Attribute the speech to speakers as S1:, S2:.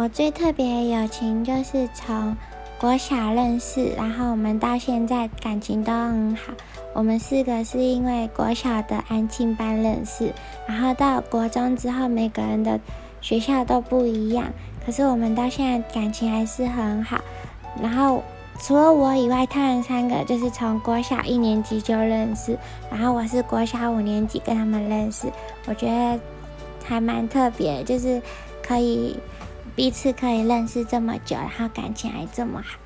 S1: 我最特别的友情就是从国小认识，然后我们到现在感情都很好。我们四个是因为国小的安庆班认识，然后到国中之后，每个人的学校都不一样，可是我们到现在感情还是很好。然后除了我以外，他们三个就是从国小一年级就认识，然后我是国小五年级跟他们认识，我觉得还蛮特别，就是可以彼此可以认识这么久，然后感情还这么好。